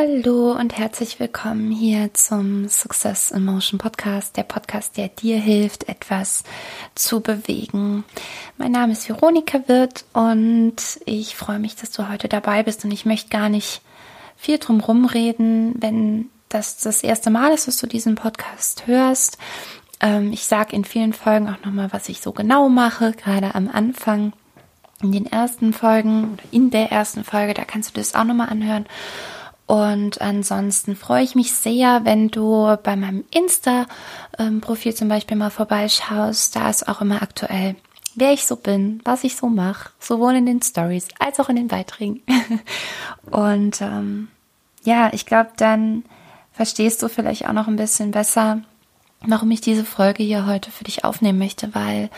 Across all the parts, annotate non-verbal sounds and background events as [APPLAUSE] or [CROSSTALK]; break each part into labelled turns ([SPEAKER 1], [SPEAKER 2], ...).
[SPEAKER 1] Hallo und herzlich willkommen hier zum Success Emotion Podcast, der Podcast, der dir hilft, etwas zu bewegen. Mein Name ist Veronika Wirth und ich freue mich, dass du heute dabei bist und ich möchte gar nicht viel drum rumreden, wenn das das erste Mal ist, dass du diesen Podcast hörst. Ähm, ich sage in vielen Folgen auch nochmal, was ich so genau mache, gerade am Anfang. In den ersten Folgen oder in der ersten Folge, da kannst du das auch nochmal anhören. Und ansonsten freue ich mich sehr, wenn du bei meinem Insta-Profil zum Beispiel mal vorbeischaust. Da ist auch immer aktuell, wer ich so bin, was ich so mache, sowohl in den Stories als auch in den Beiträgen. [LAUGHS] Und ähm, ja, ich glaube, dann verstehst du vielleicht auch noch ein bisschen besser, warum ich diese Folge hier heute für dich aufnehmen möchte, weil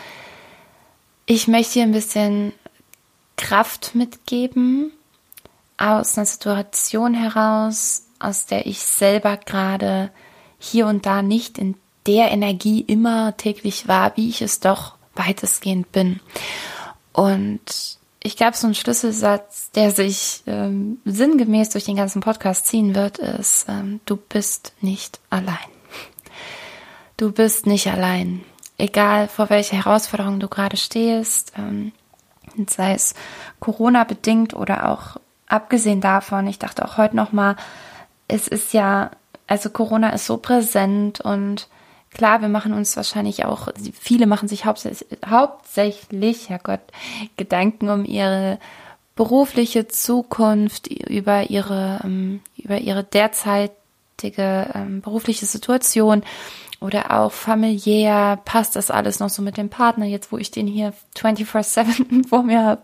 [SPEAKER 1] ich möchte dir ein bisschen Kraft mitgeben aus einer Situation heraus, aus der ich selber gerade hier und da nicht in der Energie immer täglich war, wie ich es doch weitestgehend bin. Und ich glaube, so ein Schlüsselsatz, der sich ähm, sinngemäß durch den ganzen Podcast ziehen wird, ist, ähm, du bist nicht allein. Du bist nicht allein. Egal vor welcher Herausforderung du gerade stehst, ähm, sei es Corona bedingt oder auch abgesehen davon, ich dachte auch heute noch mal, es ist ja, also Corona ist so präsent und klar, wir machen uns wahrscheinlich auch, viele machen sich hauptsächlich, hauptsächlich, Herrgott, Gedanken um ihre berufliche Zukunft, über ihre, ähm, über ihre derzeitige ähm, berufliche Situation oder auch familiär, passt das alles noch so mit dem Partner, jetzt wo ich den hier 24-7 [LAUGHS] vor mir habe,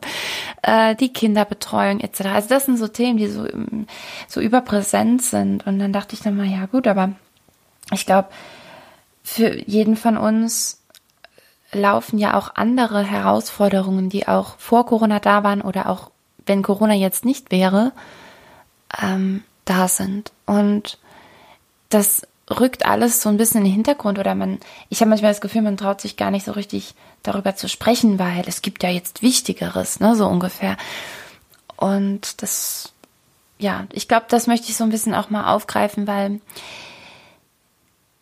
[SPEAKER 1] äh, die Kinderbetreuung etc. Also das sind so Themen, die so, so überpräsent sind. Und dann dachte ich dann mal, ja gut, aber ich glaube, für jeden von uns laufen ja auch andere Herausforderungen, die auch vor Corona da waren oder auch wenn Corona jetzt nicht wäre, ähm, da sind. Und das rückt alles so ein bisschen in den Hintergrund oder man, ich habe manchmal das Gefühl, man traut sich gar nicht so richtig darüber zu sprechen, weil es gibt ja jetzt Wichtigeres, ne, so ungefähr. Und das, ja, ich glaube, das möchte ich so ein bisschen auch mal aufgreifen, weil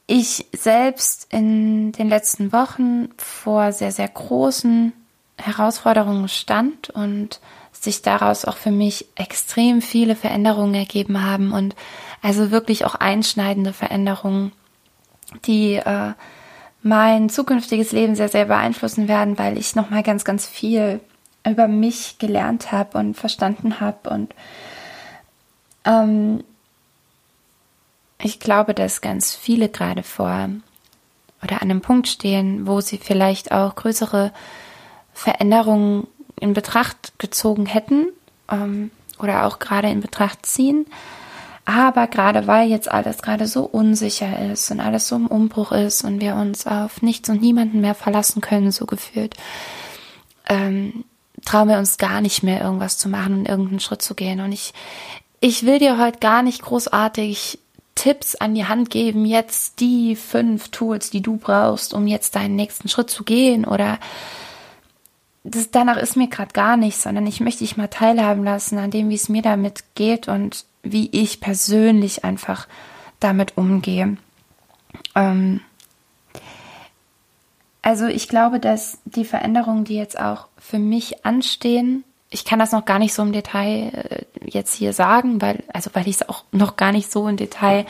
[SPEAKER 1] ich selbst in den letzten Wochen vor sehr, sehr großen Herausforderungen stand und sich daraus auch für mich extrem viele Veränderungen ergeben haben und also wirklich auch einschneidende Veränderungen, die äh, mein zukünftiges Leben sehr, sehr beeinflussen werden, weil ich nochmal ganz, ganz viel über mich gelernt habe und verstanden habe. Und ähm, ich glaube, dass ganz viele gerade vor oder an einem Punkt stehen, wo sie vielleicht auch größere Veränderungen in Betracht gezogen hätten ähm, oder auch gerade in Betracht ziehen. Aber gerade weil jetzt alles gerade so unsicher ist und alles so im Umbruch ist und wir uns auf nichts und niemanden mehr verlassen können, so gefühlt, ähm, trauen wir uns gar nicht mehr irgendwas zu machen und irgendeinen Schritt zu gehen. Und ich, ich will dir heute gar nicht großartig Tipps an die Hand geben, jetzt die fünf Tools, die du brauchst, um jetzt deinen nächsten Schritt zu gehen oder das, danach ist mir gerade gar nicht, sondern ich möchte dich mal teilhaben lassen an dem, wie es mir damit geht und wie ich persönlich einfach damit umgehe. Ähm, also ich glaube, dass die Veränderungen, die jetzt auch für mich anstehen, ich kann das noch gar nicht so im Detail äh, jetzt hier sagen, weil, also weil ich es auch noch gar nicht so im Detail,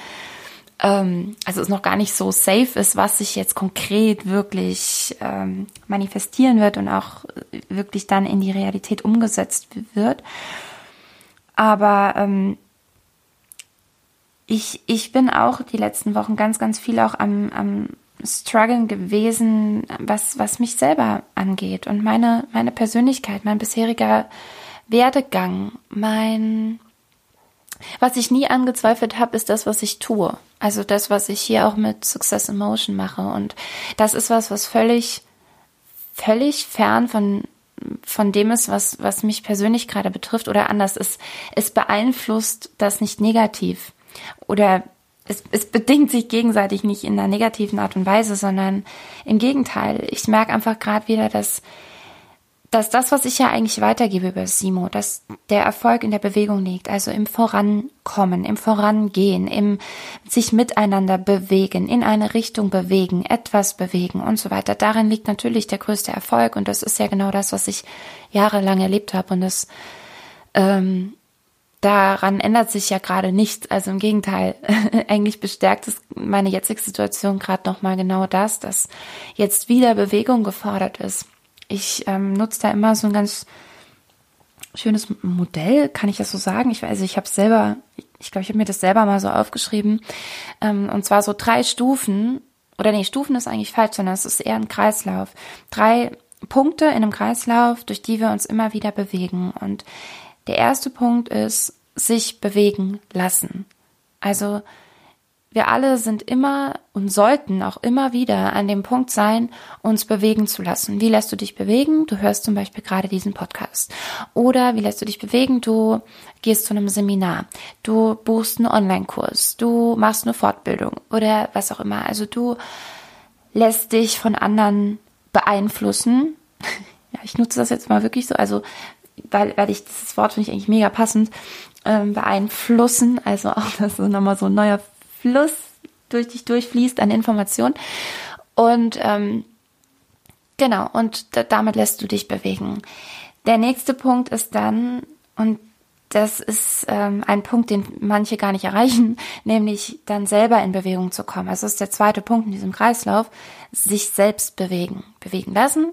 [SPEAKER 1] ähm, also es noch gar nicht so safe ist, was sich jetzt konkret wirklich ähm, manifestieren wird und auch wirklich dann in die Realität umgesetzt wird. Aber ähm, ich, ich bin auch die letzten Wochen ganz, ganz viel auch am, am Struggeln gewesen, was, was mich selber angeht und meine, meine Persönlichkeit, mein bisheriger Werdegang, mein, was ich nie angezweifelt habe, ist das, was ich tue. Also das, was ich hier auch mit Success in Motion mache. Und das ist was, was völlig, völlig fern von, von dem ist, was, was mich persönlich gerade betrifft oder anders. Es, es beeinflusst das nicht negativ oder es, es bedingt sich gegenseitig nicht in einer negativen Art und Weise, sondern im Gegenteil. Ich merke einfach gerade wieder, dass, dass das, was ich ja eigentlich weitergebe über Simo, dass der Erfolg in der Bewegung liegt, also im Vorankommen, im Vorangehen, im sich miteinander bewegen, in eine Richtung bewegen, etwas bewegen und so weiter. Darin liegt natürlich der größte Erfolg und das ist ja genau das, was ich jahrelang erlebt habe und das ähm, daran ändert sich ja gerade nichts. Also im Gegenteil, [LAUGHS] eigentlich bestärkt es meine jetzige Situation gerade nochmal genau das, dass jetzt wieder Bewegung gefordert ist ich ähm, nutze da immer so ein ganz schönes Modell, kann ich das so sagen? Ich weiß, also ich habe selber, ich glaube, ich habe mir das selber mal so aufgeschrieben. Ähm, und zwar so drei Stufen, oder nee, Stufen ist eigentlich falsch, sondern es ist eher ein Kreislauf. Drei Punkte in einem Kreislauf, durch die wir uns immer wieder bewegen. Und der erste Punkt ist, sich bewegen lassen. Also wir alle sind immer und sollten auch immer wieder an dem Punkt sein, uns bewegen zu lassen. Wie lässt du dich bewegen? Du hörst zum Beispiel gerade diesen Podcast. Oder wie lässt du dich bewegen? Du gehst zu einem Seminar. Du buchst einen Online-Kurs. Du machst eine Fortbildung oder was auch immer. Also du lässt dich von anderen beeinflussen. [LAUGHS] ja, ich nutze das jetzt mal wirklich so. Also weil, weil ich dieses Wort finde ich eigentlich mega passend, ähm, beeinflussen, also auch [LAUGHS] das ist nochmal so ein neuer Fluss durch dich durchfließt an Informationen. Und ähm, genau, und damit lässt du dich bewegen. Der nächste Punkt ist dann, und das ist ähm, ein Punkt, den manche gar nicht erreichen, [LAUGHS] nämlich dann selber in Bewegung zu kommen. Also ist der zweite Punkt in diesem Kreislauf, sich selbst bewegen. Bewegen lassen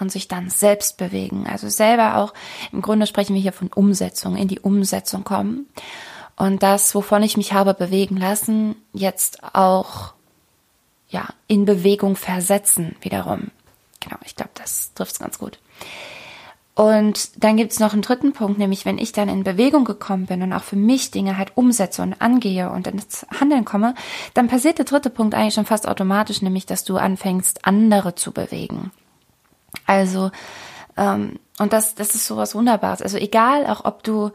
[SPEAKER 1] und sich dann selbst bewegen. Also selber auch, im Grunde sprechen wir hier von Umsetzung, in die Umsetzung kommen und das, wovon ich mich habe bewegen lassen, jetzt auch ja in Bewegung versetzen wiederum. Genau, ich glaube, das trifft es ganz gut. Und dann gibt es noch einen dritten Punkt, nämlich wenn ich dann in Bewegung gekommen bin und auch für mich Dinge halt umsetze und angehe und ins Handeln komme, dann passiert der dritte Punkt eigentlich schon fast automatisch, nämlich dass du anfängst, andere zu bewegen. Also, ähm, und das, das ist sowas Wunderbares. Also egal, auch ob du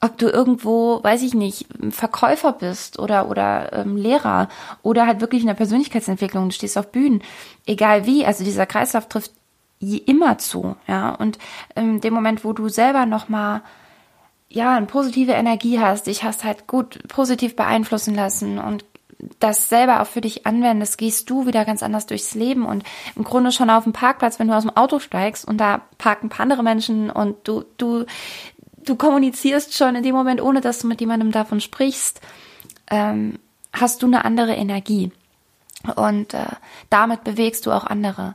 [SPEAKER 1] ob du irgendwo, weiß ich nicht, Verkäufer bist oder oder ähm, Lehrer oder halt wirklich in der Persönlichkeitsentwicklung, du stehst auf Bühnen, egal wie, also dieser Kreislauf trifft immer zu, ja. Und in dem Moment, wo du selber noch mal ja eine positive Energie hast, dich hast halt gut positiv beeinflussen lassen und das selber auch für dich anwendest, gehst du wieder ganz anders durchs Leben und im Grunde schon auf dem Parkplatz, wenn du aus dem Auto steigst und da parken ein paar andere Menschen und du, du du kommunizierst schon in dem Moment, ohne dass du mit jemandem davon sprichst, ähm, hast du eine andere Energie. Und äh, damit bewegst du auch andere.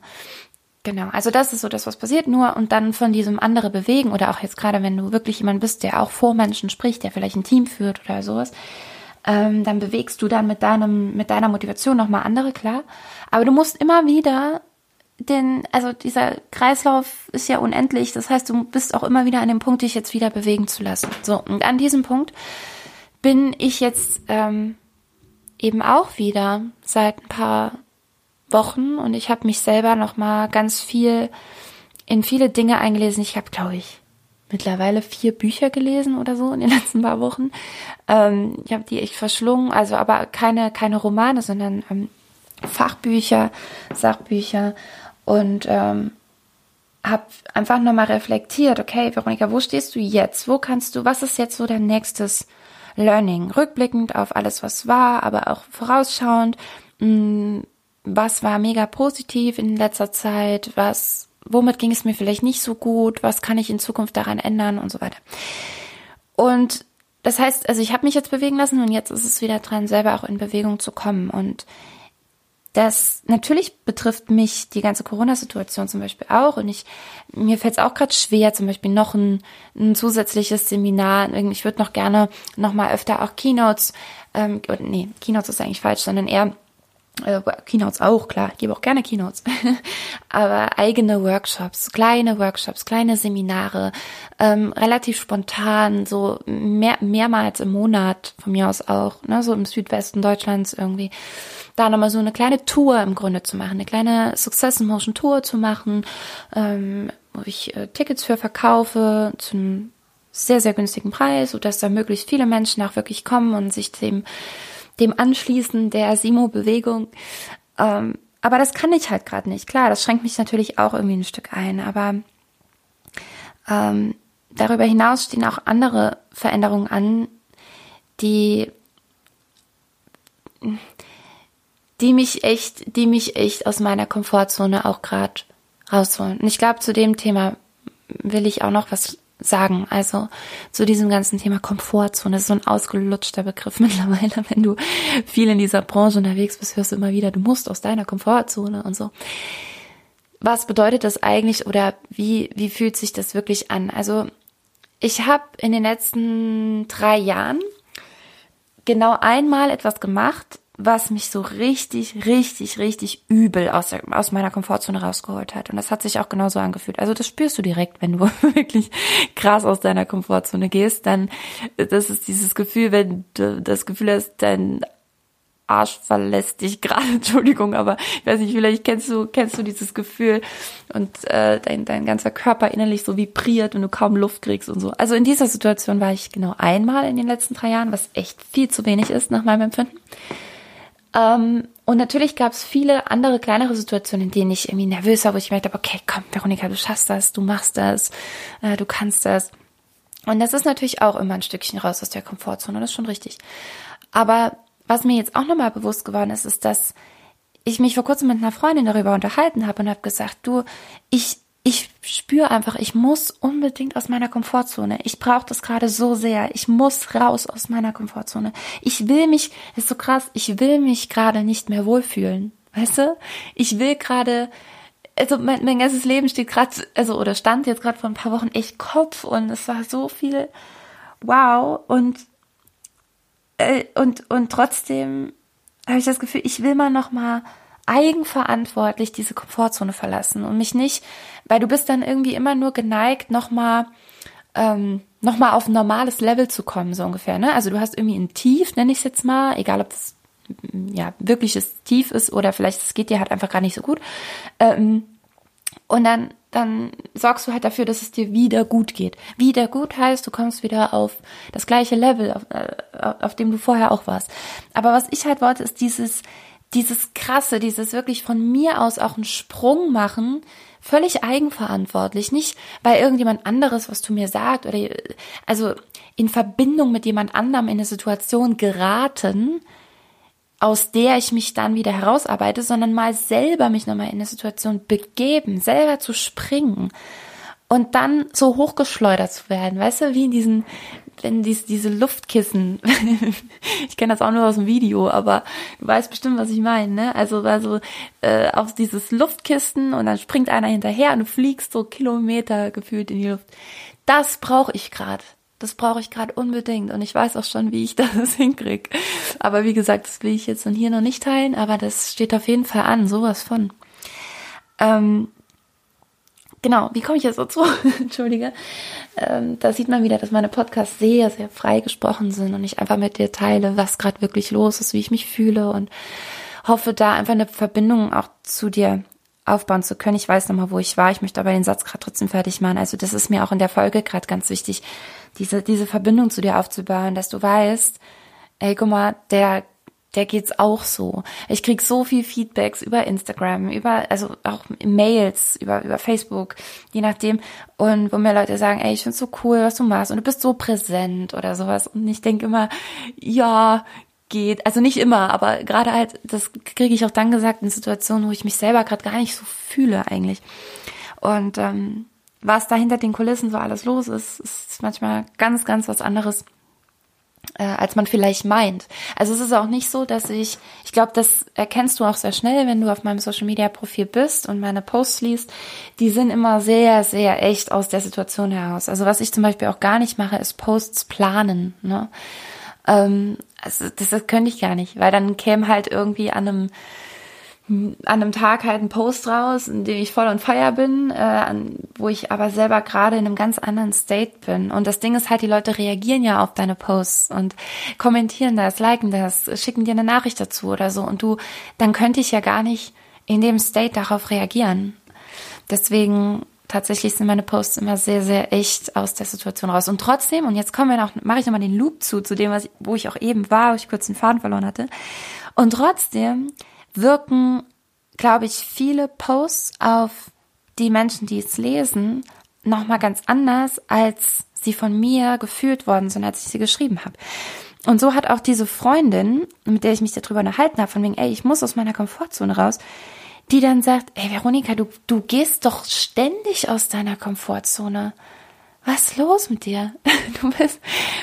[SPEAKER 1] Genau, also das ist so das, was passiert nur und dann von diesem andere bewegen oder auch jetzt gerade, wenn du wirklich jemand bist, der auch vor Menschen spricht, der vielleicht ein Team führt oder sowas, ähm, dann bewegst du dann mit deinem, mit deiner Motivation nochmal andere, klar. Aber du musst immer wieder denn, also dieser Kreislauf ist ja unendlich. Das heißt, du bist auch immer wieder an dem Punkt, dich jetzt wieder bewegen zu lassen. So, und an diesem Punkt bin ich jetzt ähm, eben auch wieder seit ein paar Wochen und ich habe mich selber noch mal ganz viel in viele Dinge eingelesen. Ich habe, glaube ich, mittlerweile vier Bücher gelesen oder so in den [LAUGHS] letzten paar Wochen. Ähm, ich habe die echt verschlungen, also aber keine keine Romane, sondern ähm, Fachbücher, Sachbücher und ähm, habe einfach nochmal reflektiert, okay, Veronika, wo stehst du jetzt? Wo kannst du, was ist jetzt so dein nächstes Learning? Rückblickend auf alles, was war, aber auch vorausschauend, mh, hm, was war mega positiv in letzter Zeit, was, womit ging es mir vielleicht nicht so gut, was kann ich in Zukunft daran ändern und so weiter. Und das heißt, also ich habe mich jetzt bewegen lassen und jetzt ist es wieder dran, selber auch in Bewegung zu kommen. Und das natürlich betrifft mich die ganze Corona-Situation zum Beispiel auch und ich mir fällt es auch gerade schwer, zum Beispiel noch ein, ein zusätzliches Seminar. Ich würde noch gerne noch mal öfter auch Keynotes, ähm, nee, Keynotes ist eigentlich falsch, sondern eher äh, Keynotes auch, klar, ich gebe auch gerne Keynotes, [LAUGHS] aber eigene Workshops, kleine Workshops, kleine Seminare, ähm, relativ spontan, so mehr, mehrmals im Monat von mir aus auch, ne, so im Südwesten Deutschlands irgendwie da nochmal so eine kleine Tour im Grunde zu machen, eine kleine Success in Motion Tour zu machen, ähm, wo ich äh, Tickets für verkaufe zu einem sehr, sehr günstigen Preis, sodass da möglichst viele Menschen auch wirklich kommen und sich dem, dem anschließen, der Simo-Bewegung. Ähm, aber das kann ich halt gerade nicht. Klar, das schränkt mich natürlich auch irgendwie ein Stück ein, aber Ähm, darüber hinaus stehen auch andere Veränderungen an, die, die mich echt, die mich echt aus meiner Komfortzone auch gerade rausholen. Und ich glaube, zu dem Thema will ich auch noch was sagen. Also zu diesem ganzen Thema Komfortzone. Das ist so ein ausgelutschter Begriff [LAUGHS] mittlerweile. Wenn du viel in dieser Branche unterwegs bist, hörst du immer wieder, du musst aus deiner Komfortzone und so. Was bedeutet das eigentlich oder wie, wie fühlt sich das wirklich an? Also ich habe in den letzten drei Jahren genau einmal etwas gemacht, was mich so richtig, richtig, richtig übel aus, der, aus meiner Komfortzone rausgeholt hat. Und das hat sich auch genauso angefühlt. Also das spürst du direkt, wenn du [LAUGHS] wirklich krass aus deiner Komfortzone gehst, dann, das ist dieses Gefühl, wenn du das Gefühl hast, dein Arsch verlässt dich [LAUGHS] gerade, Entschuldigung, aber ich weiß nicht, vielleicht kennst du, kennst du dieses Gefühl und äh, dein, dein ganzer Körper innerlich so vibriert und du kaum Luft kriegst und so. Also in dieser Situation war ich genau einmal in den letzten drei Jahren, was echt viel zu wenig ist nach meinem Empfinden. Ähm, und natürlich gab es viele andere kleinere Situationen, in denen ich irgendwie nervös war, wo ich merkte, okay, komm, Veronika, du schaffst das, du machst das, äh, du kannst das. Und das ist natürlich auch immer ein Stückchen raus aus der Komfortzone, das ist schon richtig. Aber was mir jetzt auch nochmal bewusst geworden ist, ist, dass ich mich vor kurzem mit einer Freundin darüber unterhalten habe und habe gesagt, du, ich ich spüre einfach, ich muss unbedingt aus meiner Komfortzone. Ich brauche das gerade so sehr. Ich muss raus aus meiner Komfortzone. Ich will mich, ist so krass, ich will mich gerade nicht mehr wohlfühlen. Weißt du? Ich will gerade, also mein, mein ganzes Leben steht gerade, also oder stand jetzt gerade vor ein paar Wochen echt Kopf und es war so viel wow und äh, und und trotzdem habe ich das Gefühl, ich will mal noch mal eigenverantwortlich diese Komfortzone verlassen und mich nicht, weil du bist dann irgendwie immer nur geneigt, nochmal ähm, noch auf ein normales Level zu kommen, so ungefähr. Ne? Also du hast irgendwie ein Tief, nenne ich es jetzt mal, egal ob es ja wirkliches Tief ist oder vielleicht es geht dir halt einfach gar nicht so gut. Ähm, und dann dann sorgst du halt dafür, dass es dir wieder gut geht. Wieder gut heißt, du kommst wieder auf das gleiche Level, auf, äh, auf dem du vorher auch warst. Aber was ich halt wollte, ist dieses, dieses krasse, dieses wirklich von mir aus auch einen Sprung machen, völlig eigenverantwortlich, nicht weil irgendjemand anderes was zu mir sagt oder also in Verbindung mit jemand anderem in eine Situation geraten, aus der ich mich dann wieder herausarbeite, sondern mal selber mich nochmal in eine Situation begeben, selber zu springen und dann so hochgeschleudert zu werden, weißt du, wie in diesen, wenn dies, diese Luftkissen, [LAUGHS] ich kenne das auch nur aus dem Video, aber du weißt bestimmt, was ich meine, ne? Also, also äh, auf dieses Luftkissen und dann springt einer hinterher und du fliegst so Kilometer gefühlt in die Luft. Das brauche ich gerade. Das brauche ich gerade unbedingt und ich weiß auch schon, wie ich [LAUGHS] das hinkrieg. Aber wie gesagt, das will ich jetzt dann hier noch nicht teilen, aber das steht auf jeden Fall an, sowas von. Ähm, genau, wie komme ich jetzt dazu? [LAUGHS] Entschuldige. Ähm, da sieht man wieder, dass meine Podcasts sehr, sehr frei gesprochen sind und ich einfach mit dir teile, was gerade wirklich los ist, wie ich mich fühle und hoffe, da einfach eine Verbindung auch zu dir aufbauen zu können. Ich weiß nochmal, wo ich war. Ich möchte aber den Satz gerade trotzdem fertig machen. Also das ist mir auch in der Folge gerade ganz wichtig, diese, diese Verbindung zu dir aufzubauen, dass du weißt, ey, guck mal, der der geht's auch so. Ich krieg so viel Feedbacks über Instagram, über, also auch Mails, über, über Facebook, je nachdem. Und wo mir Leute sagen, ey, ich find's so cool, was du machst und du bist so präsent oder sowas. Und ich denke immer, ja, geht. Also nicht immer, aber gerade halt, das kriege ich auch dann gesagt in Situationen, wo ich mich selber gerade gar nicht so fühle eigentlich. Und ähm, was da hinter den Kulissen so alles los ist, ist manchmal ganz, ganz was anderes äh, als man vielleicht meint. Also es ist auch nicht so, dass ich, ich glaube, das erkennst du auch sehr schnell, wenn du auf meinem Social Media Profil bist und meine Posts liest, die sind immer sehr, sehr echt aus der Situation heraus. Also was ich zum Beispiel auch gar nicht mache, ist Posts planen. Ne? Ähm, also das, das könnte ich gar nicht, weil dann käme halt irgendwie an einem an einem Tag halt einen Post raus, in dem ich voll on fire bin, äh, wo ich aber selber gerade in einem ganz anderen State bin. Und das Ding ist halt, die Leute reagieren ja auf deine Posts und kommentieren das, liken das, schicken dir eine Nachricht dazu oder so. Und du, dann könnte ich ja gar nicht in dem State darauf reagieren. Deswegen tatsächlich sind meine Posts immer sehr, sehr echt aus der Situation raus. Und trotzdem, und jetzt kommen wir noch, mache ich nochmal den Loop zu, zu dem, was, wo ich auch eben war, wo ich kurz den Faden verloren hatte. Und trotzdem wirken, glaube ich, viele Posts auf die Menschen, die es lesen, nochmal ganz anders, als sie von mir gefühlt worden sind, als ich sie geschrieben habe. Und so hat auch diese Freundin, mit der ich mich darüber unterhalten habe, von wegen, ey, ich muss aus meiner Komfortzone raus, die dann sagt, ey Veronika, du, du gehst doch ständig aus deiner Komfortzone. Was ist los mit dir? [LAUGHS] Du bist,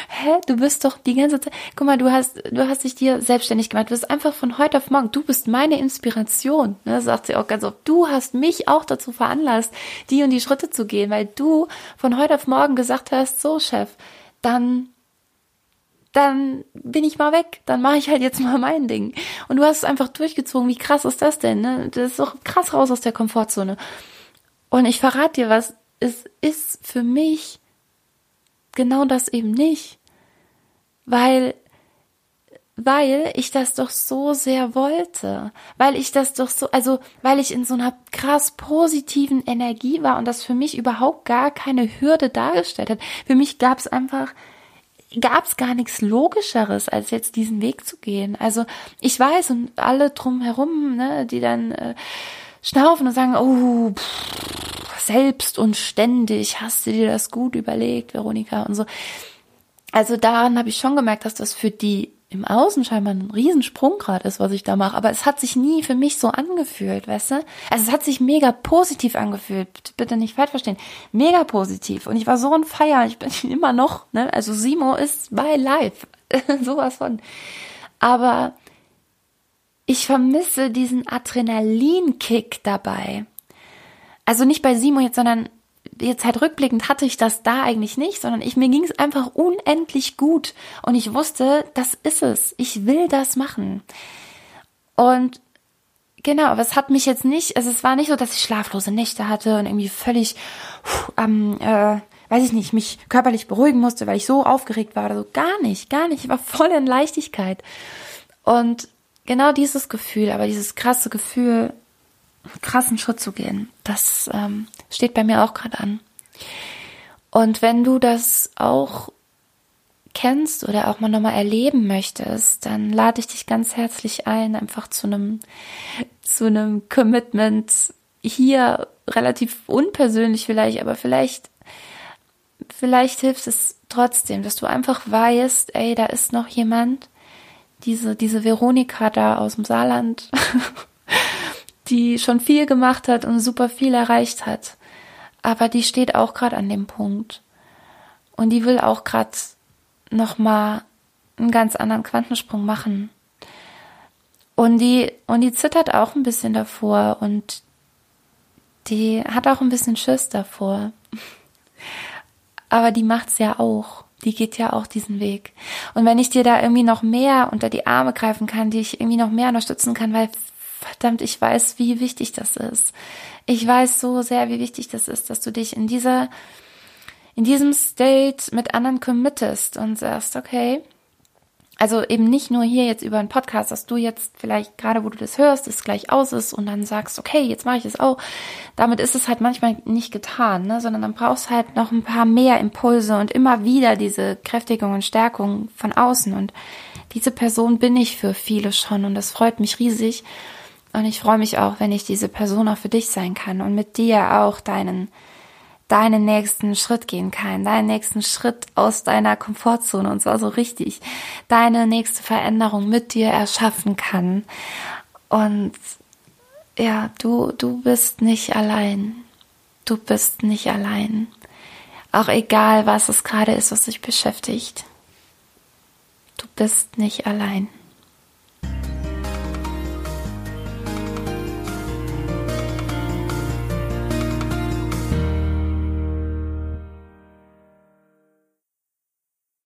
[SPEAKER 1] hä? Du bist doch die ganze Zeit, guck mal, du hast, du hast dich dir selbstständig gemacht. Du bist einfach von heute auf morgen, du bist meine Inspiration. Ne, sagt sie auch ganz oft. Du hast mich auch dazu veranlasst, die und die Schritte zu gehen, weil du von heute auf morgen gesagt hast, so Chef, dann dann bin ich mal weg, dann mache ich halt jetzt mal mein Ding. Und du hast es einfach durchgezogen. Wie krass ist das denn? Ne? Das ist doch krass raus aus der Komfortzone. Und ich verrate dir was, es ist für mich genau das eben nicht. Weil, weil ich das doch so sehr wollte. Weil ich das doch so, also, weil ich in so einer krass positiven Energie war und das für mich überhaupt gar keine Hürde dargestellt hat. Für mich gab es einfach gab es gar nichts Logischeres, als jetzt diesen Weg zu gehen. Also ich weiß und alle drumherum, ne, die dann äh, schnaufen und sagen, oh, pff, selbst und ständig, hast du dir das gut überlegt, Veronika und so. Also daran habe ich schon gemerkt, dass das für die im Außen scheinbar ein Riesensprung gerade ist, was ich da mache. Aber es hat sich nie für mich so angefühlt, weißt du? Also es hat sich mega positiv angefühlt. Bitte nicht falsch verstehen. Mega positiv. Und ich war so ein Feier. Ich bin [LAUGHS] immer noch, ne? Also Simo ist bei live. [LAUGHS] Sowas von. Aber ich vermisse diesen Adrenalinkick dabei. Also nicht bei Simo jetzt, sondern jetzt halt rückblickend hatte ich das da eigentlich nicht, sondern ich, mir ging es einfach unendlich gut und ich wusste, das ist es. Ich will das machen. Und genau, aber es hat mich jetzt nicht, also es war nicht so, dass ich schlaflose Nächte hatte und irgendwie völlig am, ähm, äh, weiß ich nicht, mich körperlich beruhigen musste, weil ich so aufgeregt war oder so. Gar nicht, gar nicht. Ich war voll in Leichtigkeit. Und genau dieses Gefühl, aber dieses krasse Gefühl, krassen Schritt zu gehen. Das ähm, steht bei mir auch gerade an. Und wenn du das auch kennst oder auch mal nochmal erleben möchtest, dann lade ich dich ganz herzlich ein, einfach zu einem, zu einem Commitment hier relativ unpersönlich vielleicht, aber vielleicht, vielleicht hilft es trotzdem, dass du einfach weißt, ey, da ist noch jemand, diese, diese Veronika da aus dem Saarland, [LAUGHS] die schon viel gemacht hat und super viel erreicht hat. Aber die steht auch gerade an dem Punkt. Und die will auch gerade nochmal einen ganz anderen Quantensprung machen. Und die, und die zittert auch ein bisschen davor und die hat auch ein bisschen Schiss davor. [LAUGHS] Aber die macht's ja auch. Die geht ja auch diesen Weg. Und wenn ich dir da irgendwie noch mehr unter die Arme greifen kann, die ich irgendwie noch mehr unterstützen kann, weil verdammt, ich weiß, wie wichtig das ist. Ich weiß so sehr, wie wichtig das ist, dass du dich in dieser, in diesem State mit anderen committest und sagst, okay, also eben nicht nur hier jetzt über einen Podcast, dass du jetzt vielleicht gerade, wo du das hörst, es gleich aus ist und dann sagst, okay, jetzt mache ich es auch. Damit ist es halt manchmal nicht getan, ne? sondern dann brauchst halt noch ein paar mehr Impulse und immer wieder diese Kräftigung und Stärkung von außen. Und diese Person bin ich für viele schon und das freut mich riesig. Und ich freue mich auch, wenn ich diese Person auch für dich sein kann und mit dir auch deinen, deinen nächsten Schritt gehen kann, deinen nächsten Schritt aus deiner Komfortzone und zwar so richtig, deine nächste Veränderung mit dir erschaffen kann. Und ja, du, du bist nicht allein. Du bist nicht allein. Auch egal, was es gerade ist, was dich beschäftigt. Du bist nicht allein.